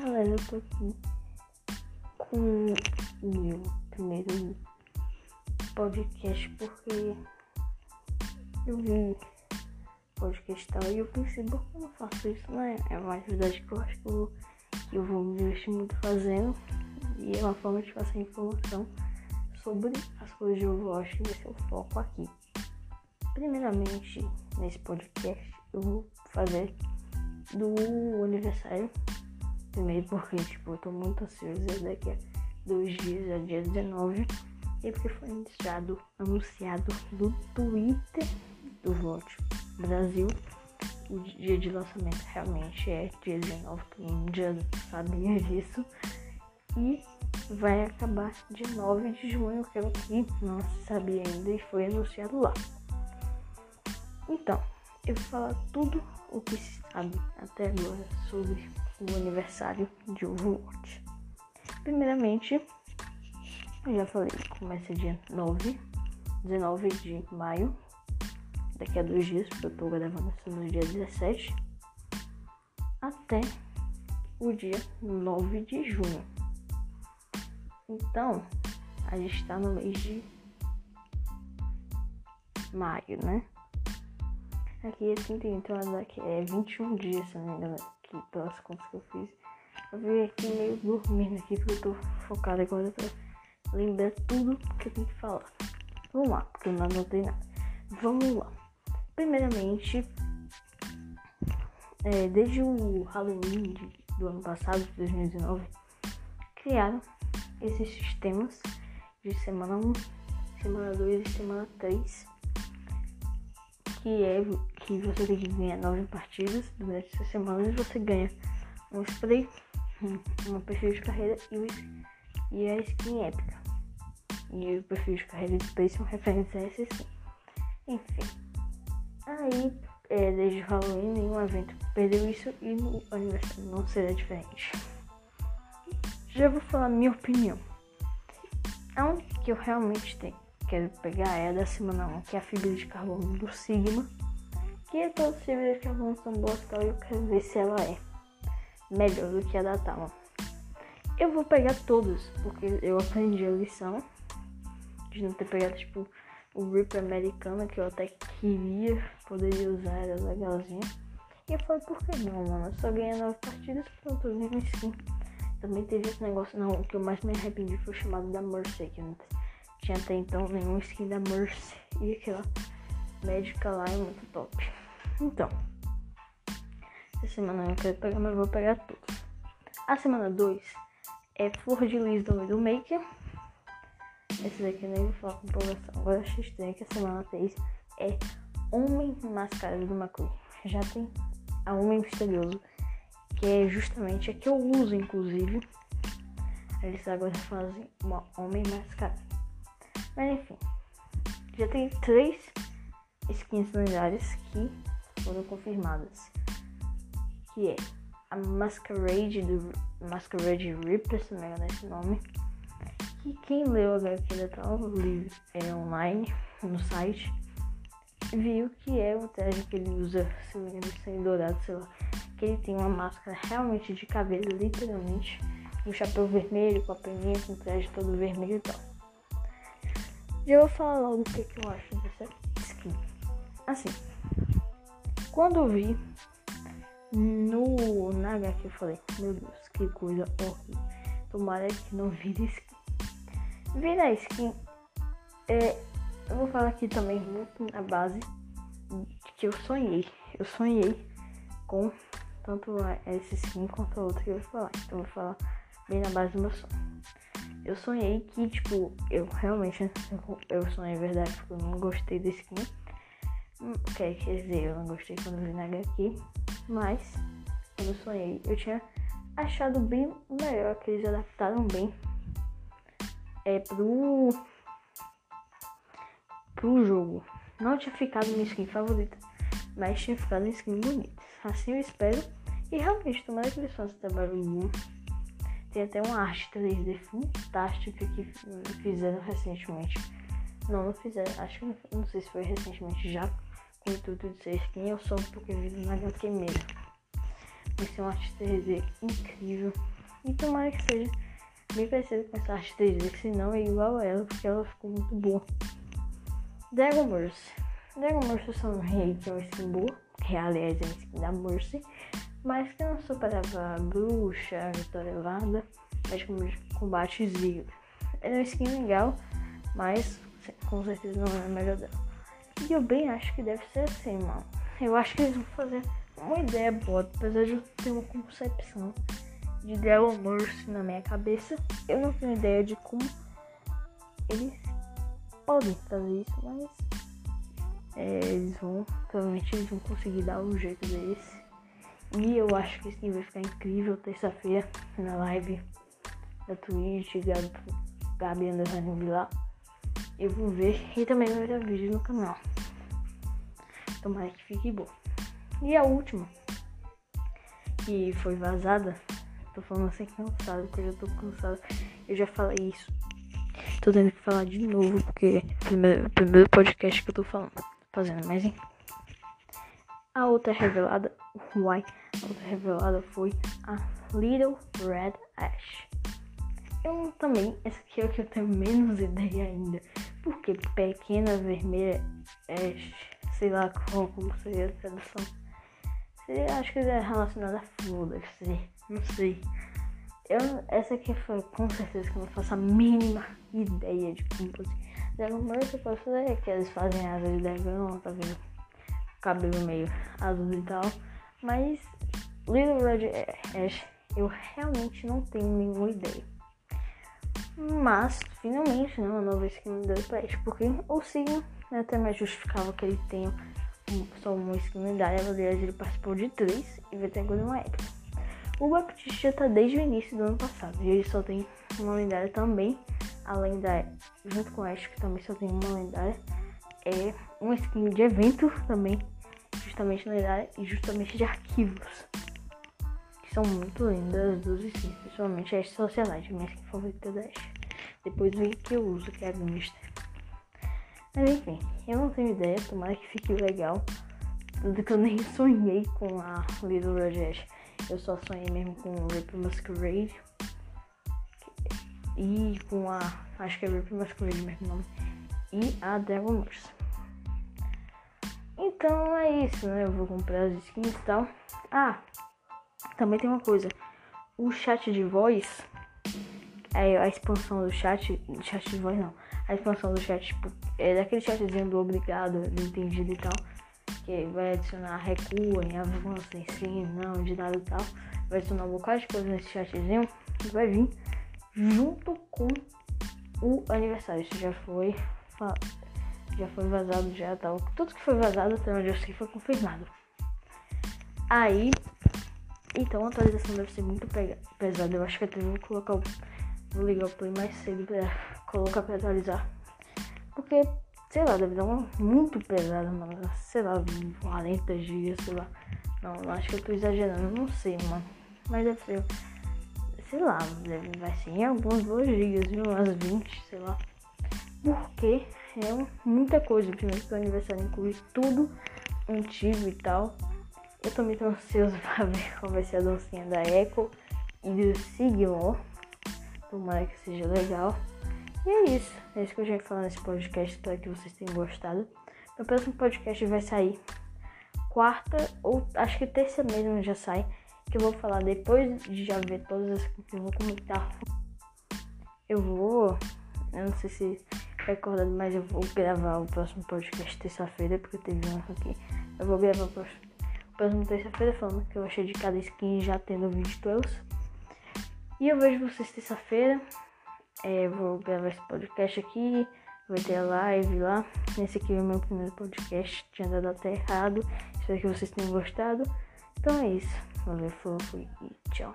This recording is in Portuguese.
galera, eu tô aqui com o meu primeiro podcast porque eu vi podcast tal e eu pensei, por que eu faço isso, né? É uma atividade que eu acho que eu, que eu vou me investir muito fazendo e é uma forma de passar informação sobre as coisas de Overwatch e esse é o foco aqui. Primeiramente, nesse podcast, eu vou fazer do aniversário. Primeiro porque, tipo, eu tô muito ansioso daqui a dois dias, é dia 19. E porque foi anunciado, anunciado no Twitter do Vote Brasil. O dia de lançamento realmente é dia 19, todo mundo já sabia disso. E vai acabar dia 9 de junho, que é o que não sabia ainda e foi anunciado lá. Então, eu vou falar tudo o que se sabe até agora sobre o aniversário de Overwatch. Primeiramente, eu já falei, começa dia 9, 19 de maio, daqui a dois dias, porque eu tô gravando isso no dia 17, até o dia 9 de junho. Então, a gente tá no mês de maio, né? Aqui é 30, então daqui é 21 dias, se não me engano, aqui pelas contas que eu fiz. Eu vim aqui meio dormindo aqui, porque eu tô focado agora pra lembrar tudo que eu tenho que falar. Vamos lá, porque eu não anotei nada. Vamos lá. Primeiramente, é, desde o Halloween de, do ano passado, de 2019, criaram esses sistemas de semana 1, semana 2 e semana 3 que é que você tem que ganhar nove partidas durante essa semana e você ganha um spray, uma perfil de carreira e, e a skin épica. E o perfil de carreira de spray são referentes a essa skin. Enfim. Aí, é, desde o Halloween, nenhum evento perdeu isso e no aniversário não será diferente. Já vou falar minha opinião. A única que eu realmente tenho quero pegar é a semana 1, que é a fibra de carbono do Sigma. Que todas as fibras de carbono são boas tal, e eu quero ver se ela é melhor do que a da Talon. Eu vou pegar todas, porque eu aprendi a lição de não ter pegado tipo o Rip americano, que eu até queria, poderia usar, era legalzinha. E eu falei, por que não, mano? Eu só ganhei 9 partidas, pronto, eu ganhei skin. Também teve esse negócio, não, o que eu mais me arrependi foi o chamado da Mercy, que não tinha até então nenhum skin da Mercy e aquela médica lá é muito top. Então, essa semana eu quero pegar, mas vou pegar tudo. A semana 2 é Flor de Lis do do Maker. Esse daqui eu nem vou falar com empolgação. Agora achei estranho que a semana 3 é Homem Mascarado do McQueen. Já tem a Homem Misterioso, que é justamente a que eu uso, inclusive. Eles agora fazem uma Homem Mascarado. Mas enfim, já tem três skins lendárias que foram confirmadas. Que é a Masquerade do Masquerade Reaper, se não me engano esse nome. Que quem leu a HQ da tal livro é online no site viu que é o traje que ele usa, se não me engano, sem dourado, sei lá. Que ele tem uma máscara realmente de cabelo, literalmente. Um chapéu vermelho com a peninha, com o traje todo vermelho e tal. Já vou falar logo o que, que eu acho dessa skin. Assim, quando eu vi no Naga que eu falei, meu Deus, que coisa horrível. Tomara que não vire skin. Vira skin, é, eu vou falar aqui também muito na base que eu sonhei. Eu sonhei com tanto essa skin quanto a outra que eu vou falar. Então eu vou falar bem na base do meu sonho. Eu sonhei que, tipo, eu realmente. Eu sonhei verdade porque eu não gostei da skin. Hum, quer dizer, eu não gostei quando vi na HQ. Mas, quando eu sonhei, eu tinha achado bem melhor que eles adaptaram bem é, pro. pro jogo. Não tinha ficado minha skin favorita, mas tinha ficado em skin bonita. Assim eu espero. E realmente, tomara que eles façam trabalho bom tem até uma arte 3D fantástica que fizeram recentemente. Não, não fizeram. Acho que não, sei se foi recentemente já com o intuito de ser skin ou só porque vi na HQ mesmo. vai ser um arte 3D incrível. E tomara que seja bem parecido com essa arte 3D, que senão é igual a ela, porque ela ficou muito boa. Dragon Mercy. Dragon Mercy são um rei que é uma skin boa, que aliás é a skin da Mercy, mas que não superava a bruxa, a vitória elevada, mas com combate zero. É uma skin legal, mas com certeza não é a melhor dela. E eu bem acho que deve ser assim, mano. Eu acho que eles vão fazer uma ideia boa, apesar de eu ter uma concepção de Dragon Mercy na minha cabeça. Eu não tenho ideia de como eles podem fazer isso, mas é, eles vão, provavelmente eles vão conseguir dar um jeito desse. E eu acho que esse vai ficar incrível terça-feira na live da Twitch, Gabi, Gabi Anderson lá. Eu vou ver e também vai ter vídeo no canal. Tomara que fique bom. E a última, que foi vazada, tô falando assim cansado, porque eu já tô cansado. Eu já falei isso. Tô tendo que falar de novo, porque é o primeiro, primeiro podcast que eu tô falando, fazendo, mas hein. A outra revelada, why? Revelada foi a Little Red Ash. Eu também, essa aqui é o que eu tenho menos ideia ainda. Porque pequena vermelha Ash sei lá como, como seria a tradução. Seria, acho que é relacionada a flor, deve ser. Não sei. Eu, essa aqui foi com certeza que eu não faço a mínima ideia de como fazer. Dragon Ball que eu posso fazer é que eles fazem asa de dragão, tá vendo? Cabelo meio azul e tal. Mas Little Red Ash eu realmente não tenho nenhuma ideia. Mas, finalmente, né, uma nova skin do Ash, porque o signo né, até mais justificava que ele tenha só uma skin lendária, aliás ele participou de três e vai ter agora uma época. O Baptiste já tá desde o início do ano passado e ele só tem uma lendária também, além da junto com Ash que também só tem uma lendária, é uma skin de evento também, justamente lendária e justamente de arquivos. Que são muito lindas as duas skins, principalmente a Ash Socialite, minha skin favorita da. Depois vem que eu uso, que é a Gangster. Mas enfim, eu não tenho ideia, tomara que fique legal. Tudo que eu nem sonhei com a Little Rajesh. Eu só sonhei mesmo com Rip Masquerade. E com a. Acho que é Rip Masquerade mesmo nome. E a Devil Mercy. Então é isso, né? Eu vou comprar as skins e tal. Ah, também tem uma coisa. O chat de voz. É a expansão do chat. Chat de voz não a expansão do chat, tipo, é daquele chatzinho do obrigado, do entendido e tal, que vai adicionar recuo, em avanço, em não, de nada e tal. Vai adicionar um bocado de coisa nesse chatzinho que vai vir junto com o aniversário. Isso já foi já foi vazado já tal. Tudo que foi vazado até onde eu sei foi confirmado. Aí, então a atualização deve ser muito pesada. Eu acho que até vou colocar o. Vou ligar o play mais cedo pra colocar pra atualizar. Porque, sei lá, deve dar uma muito pesada, mano. Sei lá, 40 GB, sei lá. Não, acho que eu tô exagerando, não sei, mano. Mas deve ser, sei lá, deve, vai ser em algumas 2 GB, viu? Umas 20, sei lá. Porque é muita coisa. Primeiro que o aniversário inclui tudo antigo e tal. Eu também tô ansioso pra ver qual vai ser a dancinha da Echo e do Sigmor. Tomara que seja legal. E é isso. É isso que eu já ia falar nesse podcast. Espero que vocês tenham gostado. Meu próximo podcast vai sair quarta ou acho que terça mesmo já sai. Que eu vou falar depois de já ver todas as que eu vou comentar. Eu vou. Eu não sei se acordado, mas eu vou gravar o próximo podcast terça-feira, porque teve um aqui. Eu vou gravar o próximo, próximo terça-feira falando que eu achei de cada skin já tendo vídeo tutorials. E eu vejo vocês terça-feira. É, vou gravar esse podcast aqui. Vai ter a live lá. Esse aqui é o meu primeiro podcast. Tinha dado até errado. Espero que vocês tenham gostado. Então é isso. Valeu, fofo e tchau.